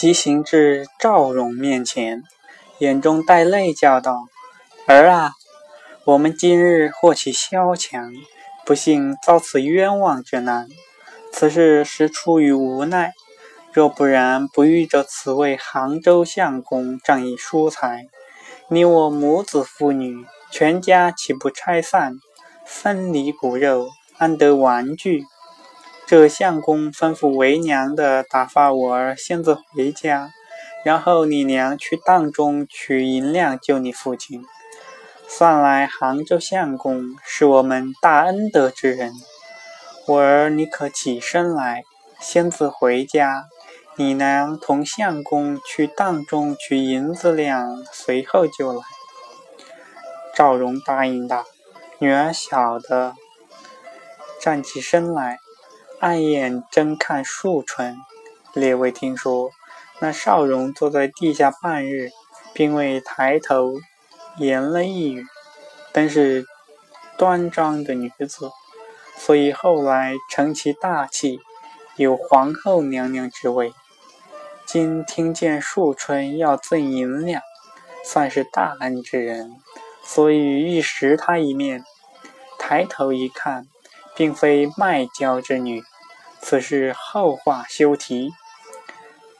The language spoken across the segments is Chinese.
急行至赵荣面前，眼中带泪，叫道：“儿啊，我们今日获取萧强，不幸遭此冤枉之难。此事实出于无奈，若不然，不遇着此位杭州相公仗义疏财，你我母子父女全家岂不拆散，分离骨肉，安得玩具？”这相公吩咐为娘的打发我儿先自回家，然后你娘去当中取银两救你父亲。算来杭州相公是我们大恩德之人，我儿你可起身来，先自回家，你娘同相公去当中取银子两，随后就来。赵荣答应道：“女儿晓得。”站起身来。暗眼睁看树春，列位听说，那少荣坐在地下半日，并未抬头言了一语，本是端庄的女子，所以后来承其大器，有皇后娘娘之位。今听见树春要赠银两，算是大恩之人，所以欲识他一面。抬头一看。并非卖娇之女，此事后话休提。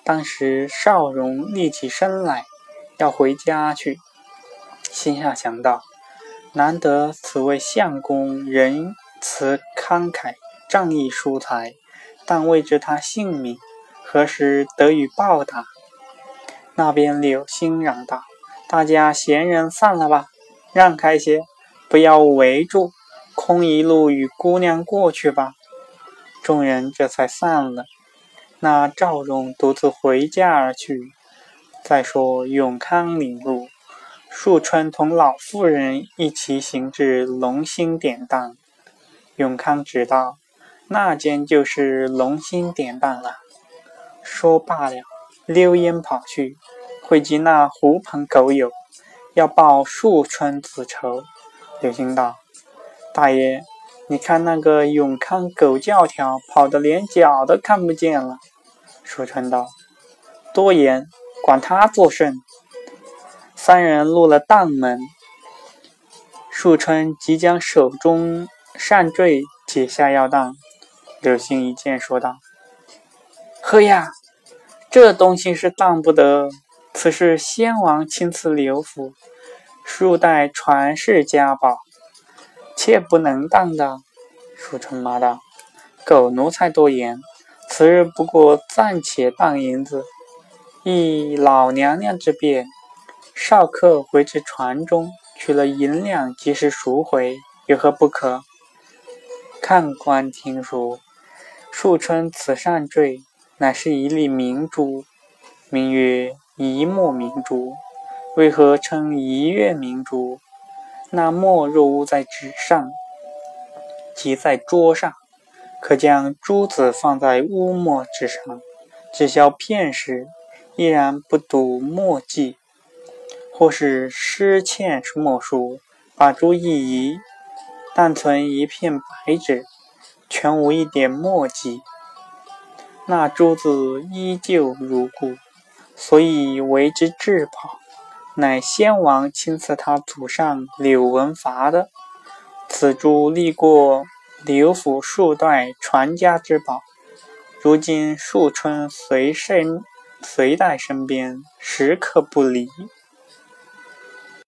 当时少荣立起身来，要回家去，心下想到：难得此位相公仁慈慷慨，仗义疏财，但未知他姓名，何时得以报答？那边柳星嚷道：“大家闲人散了吧，让开些，不要围住。”空一路与姑娘过去吧，众人这才散了。那赵荣独自回家而去。再说永康领路，树春同老妇人一起行至龙兴典当。永康知道那间就是龙兴典当了。说罢了，溜烟跑去，汇集那狐朋狗友，要报树春子仇。柳星道。大爷，你看那个永康狗教条，跑得连脚都看不见了。树春道：“多言，管他作甚。”三人入了当门，树春即将手中扇坠解下药当。柳星一见，说道：“呵呀，这东西是当不得，此是先王亲赐刘府，数代传世家宝。”切不能当的，树春骂道：“狗奴才多言！此日不过暂且当银子，依老娘娘之便，少客回至船中取了银两，及时赎回，有何不可？”看官听说，树春此扇坠乃是一粒明珠，名曰一墨明珠。为何称一月明珠？那墨若污在纸上，即在桌上，可将珠子放在污墨之上，只消片时，依然不睹墨迹；或是湿欠墨书，把珠一移，但存一片白纸，全无一点墨迹，那珠子依旧如故，所以为之至宝。乃先王亲赐他祖上柳文伐的，此珠历过柳府数代传家之宝，如今树春随身随在身边，时刻不离。